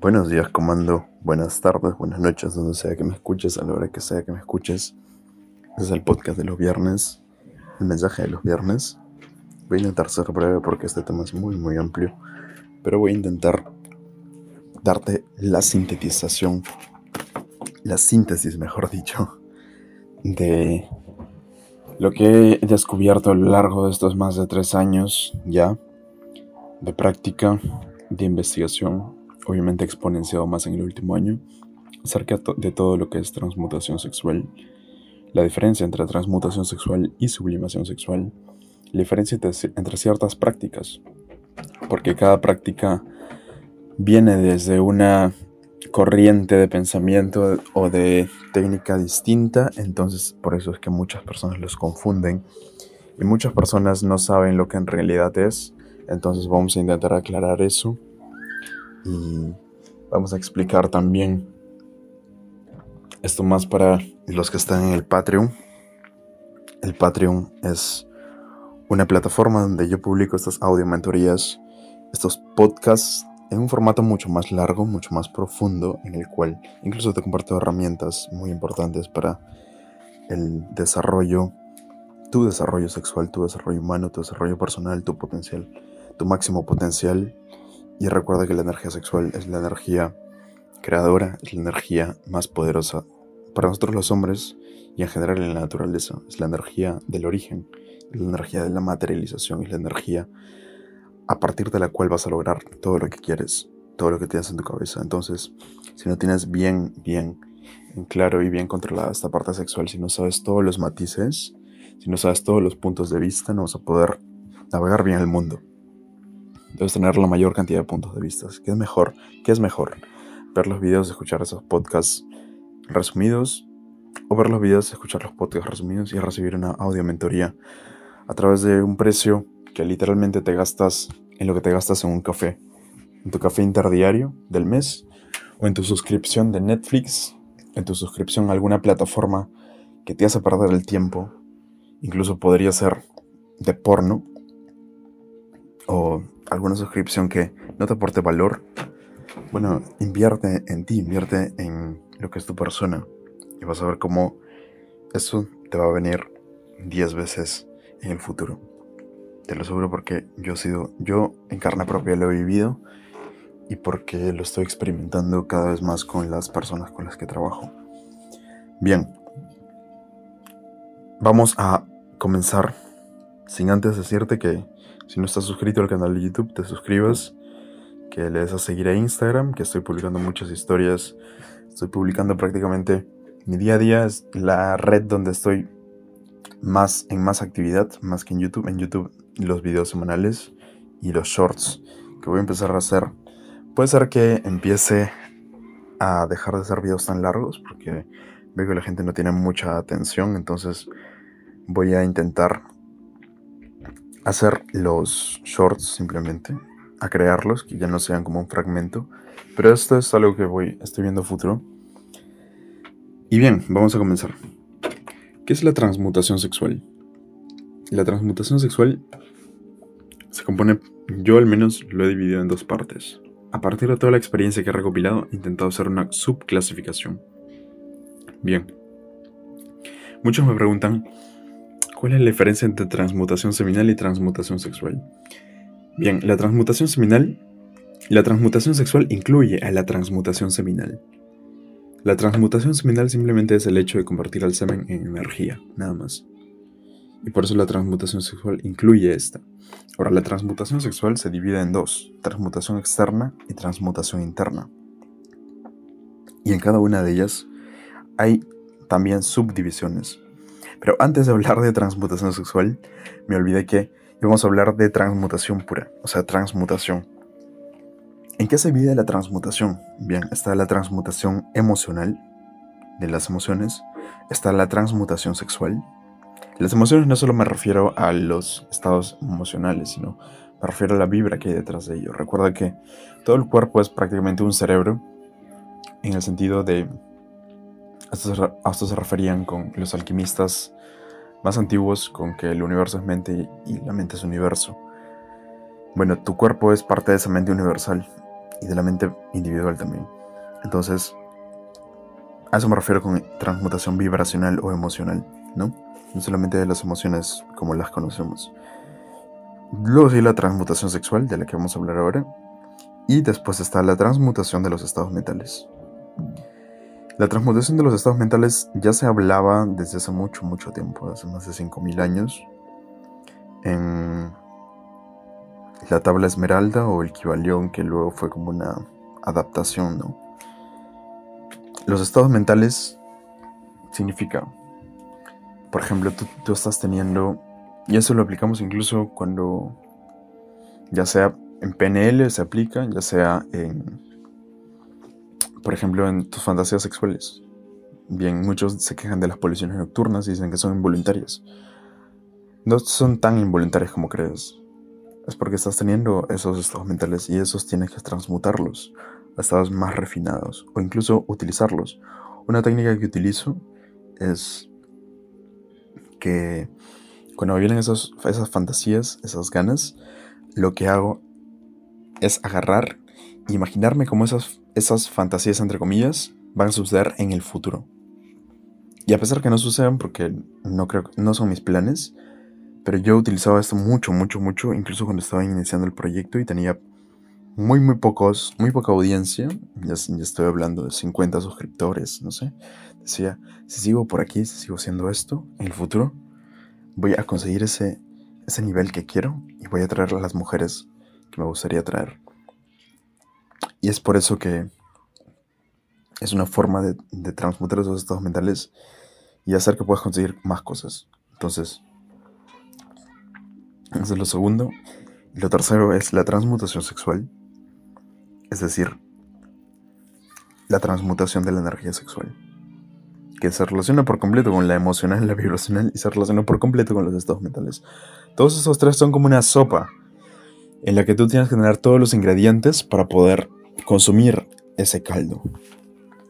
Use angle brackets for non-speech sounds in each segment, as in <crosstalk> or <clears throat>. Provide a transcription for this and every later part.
Buenos días, comando. Buenas tardes, buenas noches, donde sea que me escuches, a la hora que sea que me escuches. Este es el podcast de los viernes, el mensaje de los viernes. Voy a intentar ser breve porque este tema es muy, muy amplio. Pero voy a intentar darte la sintetización, la síntesis, mejor dicho, de lo que he descubierto a lo largo de estos más de tres años ya de práctica, de investigación, obviamente exponenciado más en el último año, acerca de todo lo que es transmutación sexual, la diferencia entre transmutación sexual y sublimación sexual, la diferencia entre ciertas prácticas, porque cada práctica viene desde una corriente de pensamiento o de técnica distinta, entonces por eso es que muchas personas los confunden y muchas personas no saben lo que en realidad es entonces vamos a intentar aclarar eso y vamos a explicar también esto más para los que están en el Patreon. El Patreon es una plataforma donde yo publico estas audio mentorías, estos podcasts en un formato mucho más largo, mucho más profundo, en el cual incluso te comparto herramientas muy importantes para el desarrollo, tu desarrollo sexual, tu desarrollo humano, tu desarrollo personal, tu potencial tu máximo potencial y recuerda que la energía sexual es la energía creadora, es la energía más poderosa para nosotros los hombres y en general en la naturaleza. Es la energía del origen, es la energía de la materialización, es la energía a partir de la cual vas a lograr todo lo que quieres, todo lo que tienes en tu cabeza. Entonces, si no tienes bien, bien en claro y bien controlada esta parte sexual, si no sabes todos los matices, si no sabes todos los puntos de vista, no vas a poder navegar bien el mundo. Debes tener la mayor cantidad de puntos de vista. ¿Qué es mejor? ¿Qué es mejor? ¿Ver los videos, escuchar esos podcasts resumidos? ¿O ver los videos, escuchar los podcasts resumidos y recibir una audio mentoría a través de un precio que literalmente te gastas en lo que te gastas en un café? En tu café interdiario del mes o en tu suscripción de Netflix, en tu suscripción a alguna plataforma que te hace perder el tiempo. Incluso podría ser de porno o alguna suscripción que no te aporte valor, bueno, invierte en ti, invierte en lo que es tu persona y vas a ver cómo eso te va a venir 10 veces en el futuro. Te lo aseguro porque yo he sido, yo en carne propia lo he vivido y porque lo estoy experimentando cada vez más con las personas con las que trabajo. Bien, vamos a comenzar sin antes decirte que si no estás suscrito al canal de YouTube, te suscribas, que le des a seguir a Instagram, que estoy publicando muchas historias. Estoy publicando prácticamente mi día a día, es la red donde estoy más en más actividad, más que en YouTube. En YouTube los videos semanales y los shorts que voy a empezar a hacer. Puede ser que empiece a dejar de hacer videos tan largos porque veo que la gente no tiene mucha atención, entonces voy a intentar hacer los shorts simplemente, a crearlos, que ya no sean como un fragmento. Pero esto es algo que voy, estoy viendo futuro. Y bien, vamos a comenzar. ¿Qué es la transmutación sexual? La transmutación sexual se compone, yo al menos lo he dividido en dos partes. A partir de toda la experiencia que he recopilado, he intentado hacer una subclasificación. Bien. Muchos me preguntan, ¿Cuál es la diferencia entre transmutación seminal y transmutación sexual? Bien, la transmutación seminal, la transmutación sexual incluye a la transmutación seminal. La transmutación seminal simplemente es el hecho de convertir al semen en energía, nada más. Y por eso la transmutación sexual incluye esta. Ahora, la transmutación sexual se divide en dos, transmutación externa y transmutación interna. Y en cada una de ellas hay también subdivisiones. Pero antes de hablar de transmutación sexual, me olvidé que íbamos a hablar de transmutación pura, o sea, transmutación. ¿En qué se divide la transmutación? Bien, está la transmutación emocional de las emociones, está la transmutación sexual. Las emociones no solo me refiero a los estados emocionales, sino me refiero a la vibra que hay detrás de ello. Recuerda que todo el cuerpo es prácticamente un cerebro en el sentido de a esto, se referían con los alquimistas más antiguos con que el universo es mente y la mente es universo. Bueno, tu cuerpo es parte de esa mente universal y de la mente individual también. Entonces, a eso me refiero con transmutación vibracional o emocional, ¿no? No solamente de las emociones como las conocemos. Luego sigue la transmutación sexual, de la que vamos a hablar ahora. Y después está la transmutación de los estados mentales. La transmutación de los estados mentales ya se hablaba desde hace mucho, mucho tiempo, hace más de 5.000 años, en la tabla esmeralda o el Kibalión, que luego fue como una adaptación, ¿no? Los estados mentales significa, por ejemplo, tú, tú estás teniendo, y eso lo aplicamos incluso cuando, ya sea en PNL se aplica, ya sea en, por ejemplo, en tus fantasías sexuales. Bien, muchos se quejan de las poluciones nocturnas y dicen que son involuntarias. No son tan involuntarias como crees. Es porque estás teniendo esos estados mentales y esos tienes que transmutarlos a estados más refinados o incluso utilizarlos. Una técnica que utilizo es que cuando vienen esas fantasías, esas ganas, lo que hago es agarrar imaginarme cómo esas, esas fantasías, entre comillas, van a suceder en el futuro. Y a pesar que no sucedan, porque no creo no son mis planes, pero yo utilizaba esto mucho, mucho, mucho, incluso cuando estaba iniciando el proyecto y tenía muy, muy pocos, muy poca audiencia. Ya, ya estoy hablando de 50 suscriptores, no sé. Decía, si sigo por aquí, si sigo haciendo esto en el futuro, voy a conseguir ese, ese nivel que quiero y voy a traer a las mujeres que me gustaría traer. Y es por eso que es una forma de, de transmutar esos estados mentales y hacer que puedas conseguir más cosas. Entonces, eso es lo segundo. Lo tercero es la transmutación sexual. Es decir, la transmutación de la energía sexual. Que se relaciona por completo con la emocional, la vibracional y se relaciona por completo con los estados mentales. Todos esos tres son como una sopa en la que tú tienes que tener todos los ingredientes para poder consumir ese caldo.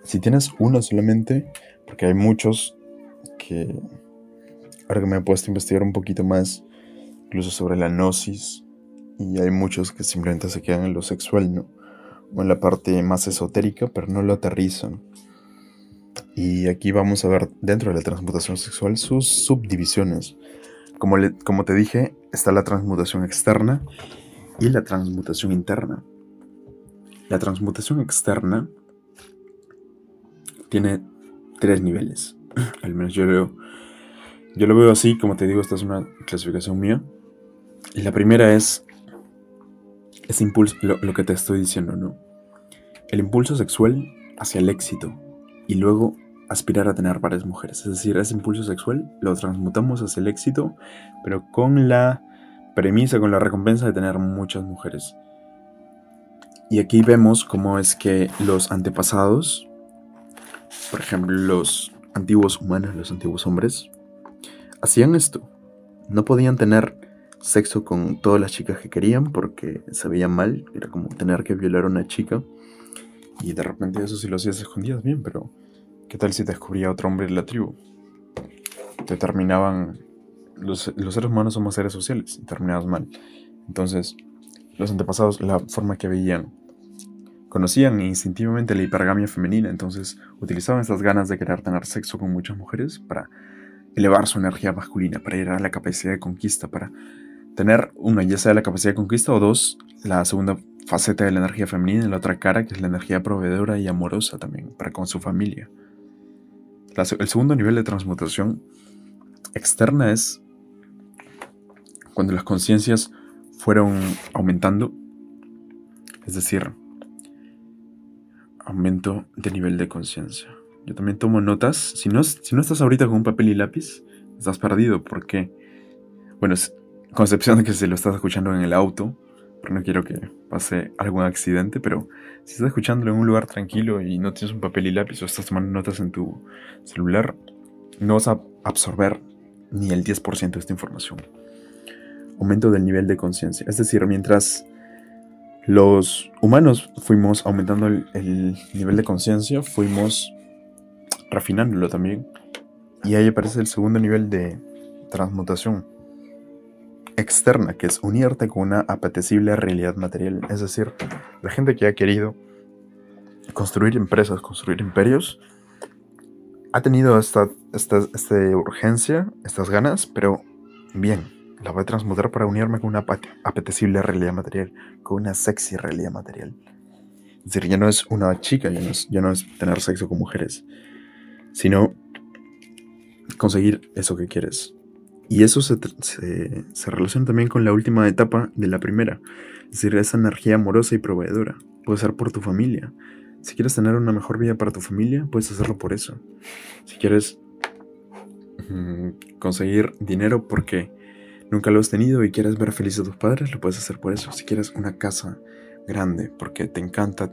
Si tienes uno solamente, porque hay muchos que ahora que me he puesto a investigar un poquito más, incluso sobre la gnosis, y hay muchos que simplemente se quedan en lo sexual, ¿no? O en la parte más esotérica, pero no lo aterrizan. Y aquí vamos a ver dentro de la transmutación sexual sus subdivisiones. Como, como te dije, está la transmutación externa y la transmutación interna. La transmutación externa tiene tres niveles. <clears throat> Al menos yo lo, yo lo veo así, como te digo, esta es una clasificación mía. La primera es ese impulso, lo, lo que te estoy diciendo, ¿no? El impulso sexual hacia el éxito y luego aspirar a tener varias mujeres. Es decir, ese impulso sexual lo transmutamos hacia el éxito, pero con la premisa, con la recompensa de tener muchas mujeres. Y aquí vemos cómo es que los antepasados, por ejemplo, los antiguos humanos, los antiguos hombres, hacían esto. No podían tener sexo con todas las chicas que querían porque se veía mal, era como tener que violar a una chica. Y de repente eso si lo hacías escondidas bien, pero ¿qué tal si descubría otro hombre de la tribu? Te terminaban... Los, los seres humanos somos seres sociales y terminabas mal. Entonces, los antepasados, la forma que veían Conocían instintivamente la hipergamia femenina, entonces utilizaban estas ganas de querer tener sexo con muchas mujeres para elevar su energía masculina, para ir a la capacidad de conquista, para tener, una, ya sea la capacidad de conquista, o dos, la segunda faceta de la energía femenina, en la otra cara, que es la energía proveedora y amorosa también, para con su familia. el segundo nivel de transmutación externa es cuando las conciencias fueron aumentando, es decir, aumento de nivel de conciencia. Yo también tomo notas. Si no, si no estás ahorita con un papel y lápiz, estás perdido porque, bueno, es concepción de que se lo estás escuchando en el auto, pero no quiero que pase algún accidente, pero si estás escuchándolo en un lugar tranquilo y no tienes un papel y lápiz o estás tomando notas en tu celular, no vas a absorber ni el 10% de esta información. Aumento del nivel de conciencia. Es decir, mientras los humanos fuimos aumentando el, nivel de conciencia, fuimos refinándolo también. Y ahí aparece el segundo nivel de transmutación. externa, que es unirte con una apetecible realidad material. Es decir, la gente que ha querido construir empresas, construir imperios, ha tenido esta, esta, esta urgencia, estas ganas, pero bien, la voy a transmutar para unirme con una apetecible realidad material, con una sexy realidad material. Es decir, ya no es una chica, ya no es, tener sexo con mujeres, sino conseguir eso que quieres. Y eso se, se, relaciona también con la última etapa de la primera, es decir, esa energía amorosa y proveedora. Puede ser por tu familia. Si quieres tener una mejor vida para tu familia, puedes hacerlo por eso. Si quieres mm, conseguir dinero porque nunca lo has tenido y quieres ver felices a tus padres, lo puedes hacer por eso. Si quieres una casa grande porque te encanta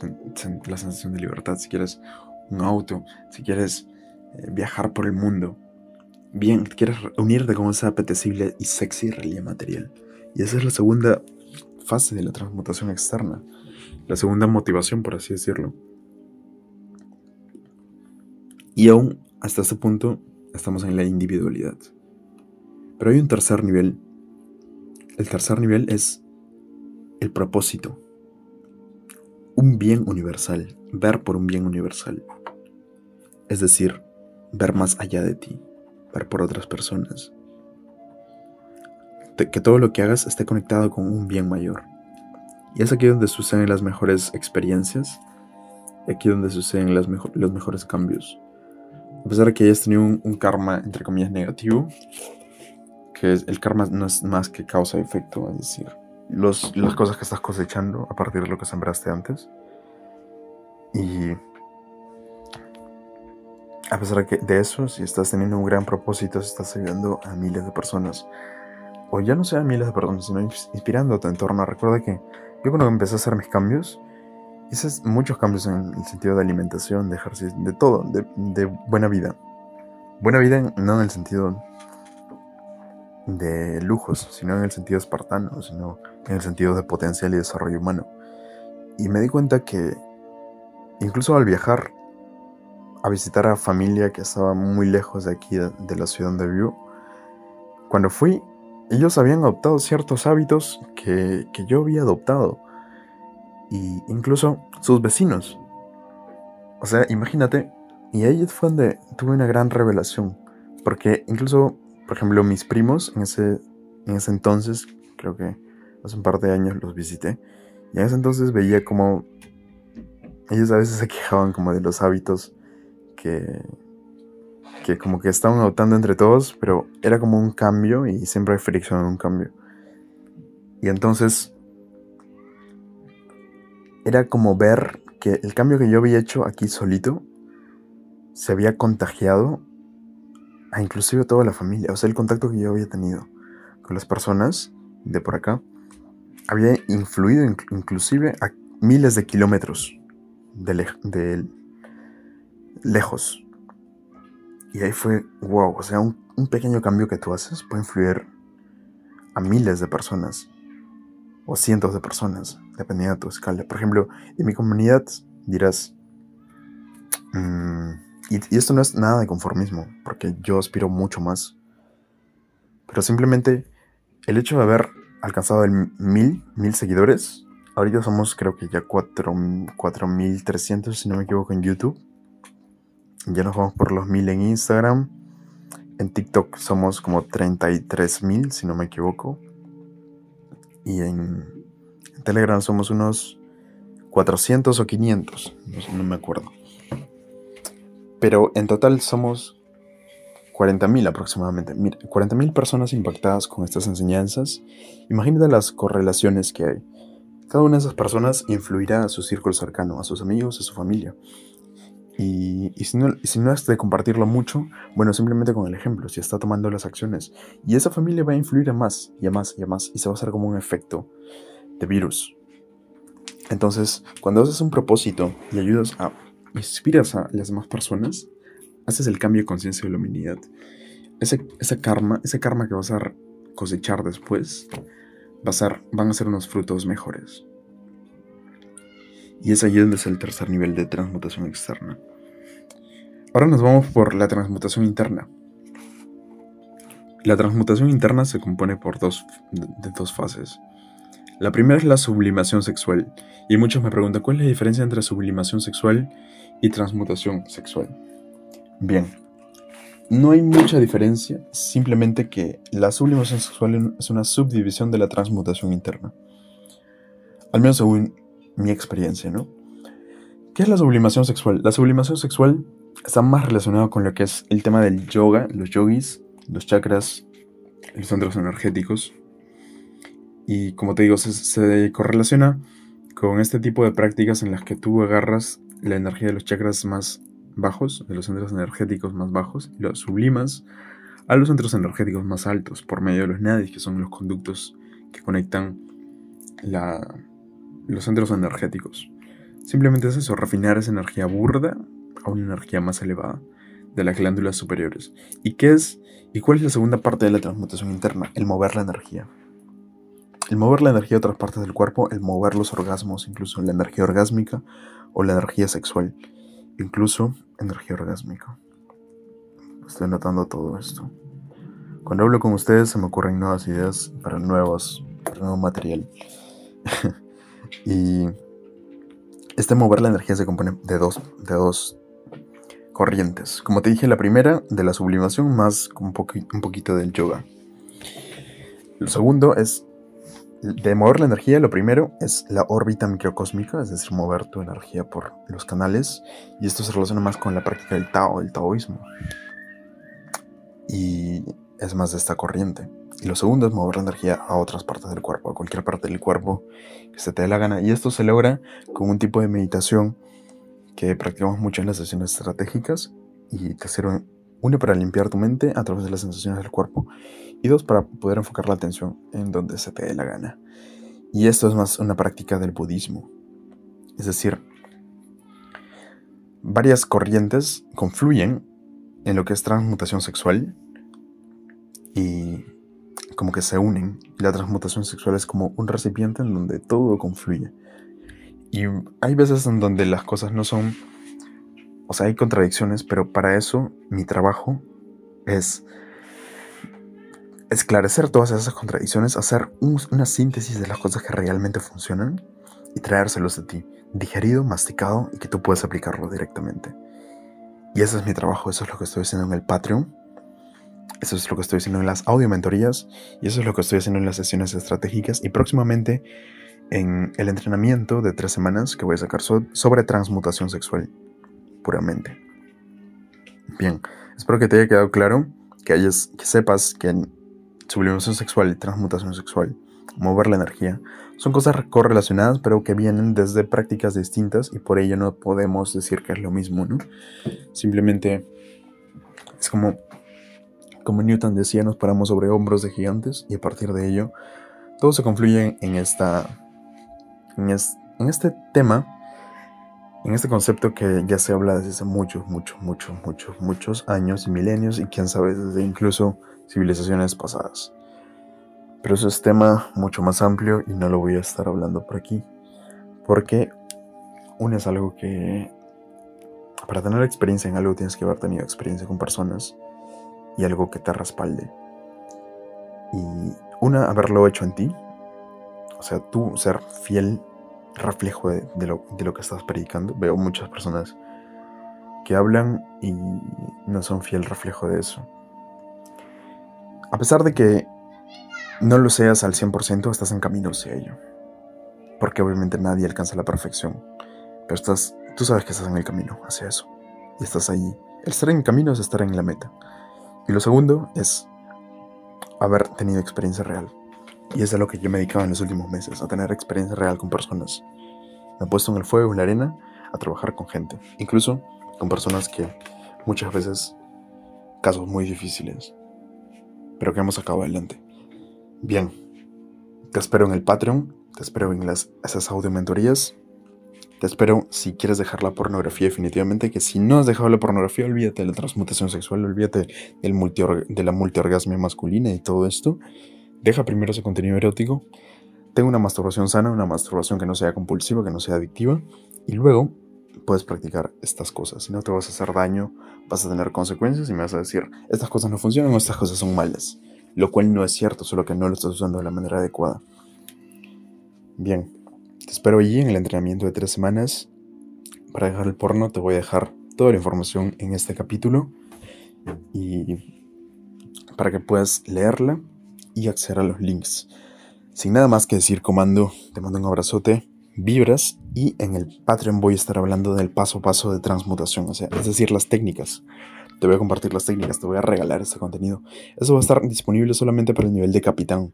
la sensación de libertad, si quieres un auto, si quieres eh, viajar por el mundo, bien, quieres unirte con esa apetecible y sexy realidad material. Y esa es la segunda fase de la transmutación externa. La segunda motivación, por así decirlo. Y aún hasta este punto estamos en la individualidad. Pero hay un tercer nivel. El tercer nivel es el propósito. Un bien universal. Ver por un bien universal. Es decir, ver más allá de ti por otras personas. que todo lo que hagas esté conectado con un bien mayor. Y es aquí donde suceden las mejores experiencias, y aquí donde suceden los mejores cambios. A pesar de que hayas tenido un, karma, entre comillas, negativo, que es, el karma no es más que causa y efecto, es decir, los, las cosas que estás cosechando a partir de lo que sembraste antes. Y a pesar de eso, si estás teniendo un gran propósito, si estás ayudando a miles de personas, o ya no sea a miles de personas, sino inspirando a tu entorno, recuerda que yo cuando empecé a hacer mis cambios, hice muchos cambios en el sentido de alimentación, de ejercicio, de todo, de, buena vida. Buena vida no en el sentido de lujos, sino en el sentido espartano, sino en el sentido de potencial y desarrollo humano. Y me di cuenta que incluso al viajar a visitar a familia que estaba muy lejos de aquí, de, la ciudad donde vivo. Cuando fui, ellos habían adoptado ciertos hábitos que, yo había adoptado. Y incluso sus vecinos. O sea, imagínate. Y ahí fue donde tuve una gran revelación. Porque incluso, por ejemplo, mis primos en ese, en ese entonces, creo que hace un par de años los visité. Y en ese entonces veía como ellos a veces se quejaban como de los hábitos que, como que estaban adoptando entre todos, pero era como un cambio y siempre hay fricción en un cambio. Y entonces era como ver que el cambio que yo había hecho aquí solito se había contagiado a inclusive toda la familia. O sea, el contacto que yo había tenido con las personas de por acá había influido inclusive a miles de kilómetros de, lejos. Y ahí fue, wow, o sea, un, pequeño cambio que tú haces puede influir a miles de personas o cientos de personas, dependiendo de tu escala. Por ejemplo, en mi comunidad dirás, y, esto no es nada de conformismo, porque yo aspiro mucho más, pero simplemente el hecho de haber alcanzado el mil, mil seguidores, ahorita somos creo que ya 4.300 si no me equivoco en YouTube, ya nos vamos por los mil en Instagram. En TikTok somos como 33 mil, si no me equivoco. Y en, Telegram somos unos 400 o 500, no, me acuerdo. Pero en total somos 40.000 aproximadamente. Mira, 40.000 personas impactadas con estas enseñanzas. Imagínate las correlaciones que hay. Cada una de esas personas influirá a su círculo cercano, a sus amigos, a su familia. Y, si, no, si no es de compartirlo mucho, bueno, simplemente con el ejemplo, si está tomando las acciones. Y esa familia va a influir a más y a más y a más. Y se va a hacer como un efecto de virus. Entonces, cuando haces un propósito y ayudas a, inspiras a las demás personas, haces el cambio de conciencia de la humanidad. Ese, ese karma, ese karma que vas a cosechar después, va a ser, van a ser unos frutos mejores. Y es ahí donde es el tercer nivel de transmutación externa. Ahora nos vamos por la transmutación interna. La transmutación interna se compone por dos, de dos fases. La primera es la sublimación sexual, y muchos me preguntan cuál es la diferencia entre sublimación sexual y transmutación sexual. Bien, no hay mucha diferencia, simplemente que la sublimación sexual es una subdivisión de la transmutación interna. Al menos según mi experiencia, ¿no? ¿Qué es la sublimación sexual? La sublimación sexual está más relacionada con lo que es el tema del yoga, los yogis, los chakras, los centros energéticos. Y como te digo, se, correlaciona con este tipo de prácticas en las que tú agarras la energía de los chakras más bajos, de los centros energéticos más bajos, y los sublimas a los centros energéticos más altos por medio de los nadis, que son los conductos que conectan los centros energéticos. Simplemente es eso, refinar esa energía burda a una energía más elevada de las glándulas superiores. ¿Y qué es? ¿Y cuál es la segunda parte de la transmutación interna? El mover la energía. El mover la energía a otras partes del cuerpo, el mover los orgasmos, incluso la energía orgásmica o la energía sexual, incluso energía orgásmica. Estoy notando todo esto. Cuando hablo con ustedes se me ocurren nuevas ideas para nuevos, para nuevo material. <laughs> y este mover la energía se compone de dos, de dos corrientes. Como te dije, la primera de la sublimación más un, un poquito del yoga. El segundo es de mover la energía, lo primero es la órbita microcósmica, es decir, mover tu energía por los canales. Y esto se relaciona más con la práctica del Tao, del taoísmo. Y es más de esta corriente. Y lo segundo es mover la energía a otras partes del cuerpo, a cualquier parte del cuerpo que se te dé la gana. Y esto se logra con un tipo de meditación que practicamos mucho en las sesiones estratégicas y te sirve uno para limpiar tu mente a través de las sensaciones del cuerpo para poder enfocar la atención en donde se te dé la gana. Y esto es más una práctica del budismo. Es decir, varias corrientes confluyen en lo que es transmutación sexual y como que se unen. La transmutación sexual es como un recipiente en donde todo confluye. Y hay veces en donde las cosas no son o sea, hay contradicciones, pero para eso mi trabajo es esclarecer todas esas contradicciones, hacer una síntesis de las cosas que realmente funcionan y traérselos a ti, digerido, masticado y que tú puedas aplicarlo directamente. Y ese es mi trabajo, eso es lo que estoy haciendo en el Patreon, eso es lo que estoy haciendo en las audio mentorías y eso es lo que estoy haciendo en las sesiones estratégicas y próximamente en el entrenamiento de tres semanas que voy a sacar sobre transmutación sexual puramente. Bien, espero que te haya quedado claro, que, hayas, que sepas que sublimación sexual y transmutación sexual, mover la energía, son cosas correlacionadas, pero que vienen desde prácticas distintas y por ello no podemos decir que es lo mismo, ¿no? Simplemente es como, como Newton decía, nos paramos sobre hombros de gigantes y a partir de ello todo se confluye en esta en, este tema en este concepto que ya se habla desde hace muchos, muchos, muchos, muchos, muchos años y milenios y quién sabe desde incluso civilizaciones pasadas. Pero eso es tema mucho más amplio y no lo voy a estar hablando por aquí. Porque uno es algo que para tener experiencia en algo tienes que haber tenido experiencia con personas y algo que te respalde. Y una, haberlo hecho en ti. O sea, tú ser fiel reflejo de, lo, de, lo, que estás predicando. Veo muchas personas que hablan y no son fiel reflejo de eso. A pesar de que no lo seas al 100%, estás en camino hacia ello. Porque obviamente nadie alcanza la perfección. Pero estás, tú sabes que estás en el camino hacia eso. Y estás ahí. El estar en camino es estar en la meta. Y lo segundo es haber tenido experiencia real. Y es a lo que yo me dedicaba en los últimos meses, a tener experiencia real con personas. Me he puesto en el fuego, en la arena, a trabajar con gente. Incluso con personas que muchas veces, casos muy difíciles, pero que hemos sacado adelante. Bien, te espero en el Patreon, te espero en las, esas audio mentorías. Te espero si quieres dejar la pornografía definitivamente, que si no has dejado la pornografía, olvídate de la transmutación sexual, olvídate del de la multiorgasmia masculina y todo esto. Deja primero ese contenido erótico. Tenga una masturbación sana, una masturbación que no sea compulsiva, que no sea adictiva. Y luego puedes practicar estas cosas. Si no te vas a hacer daño, vas a tener consecuencias y me vas a decir, estas cosas no funcionan o estas cosas son malas. lo cual no es cierto, solo que no lo estás usando de la manera adecuada. Bien, te espero allí en el entrenamiento de tres semanas. Para dejar el porno te voy a dejar toda la información en este capítulo y para que puedas leerla y acceder a los links. Sin nada más que decir, comando, te mando un abrazote, vibras y en el Patreon voy a estar hablando del paso a paso de transmutación, o sea, es decir, las técnicas. Te voy a compartir las técnicas, te voy a regalar este contenido. Eso va a estar disponible solamente para el nivel de capitán,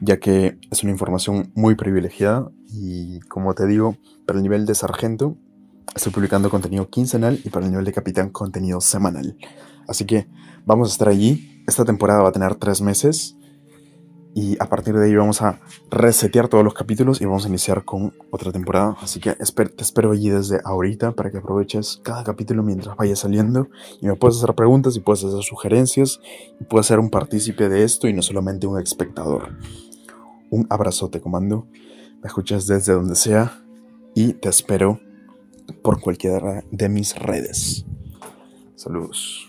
ya que es una información muy privilegiada y como te digo, para el nivel de sargento estoy publicando contenido quincenal y para el nivel de capitán contenido semanal. Así que vamos a estar allí. Esta temporada va a tener tres meses y a partir de ahí vamos a resetear todos los capítulos y vamos a iniciar con otra temporada. Así que te espero allí desde ahorita para que aproveches cada capítulo mientras vaya saliendo y me puedes hacer preguntas y puedes hacer sugerencias y puedes ser un partícipe de esto y no solamente un espectador. Un abrazote, comando. Me escuchas desde donde sea y te espero por cualquiera de mis redes. Saludos.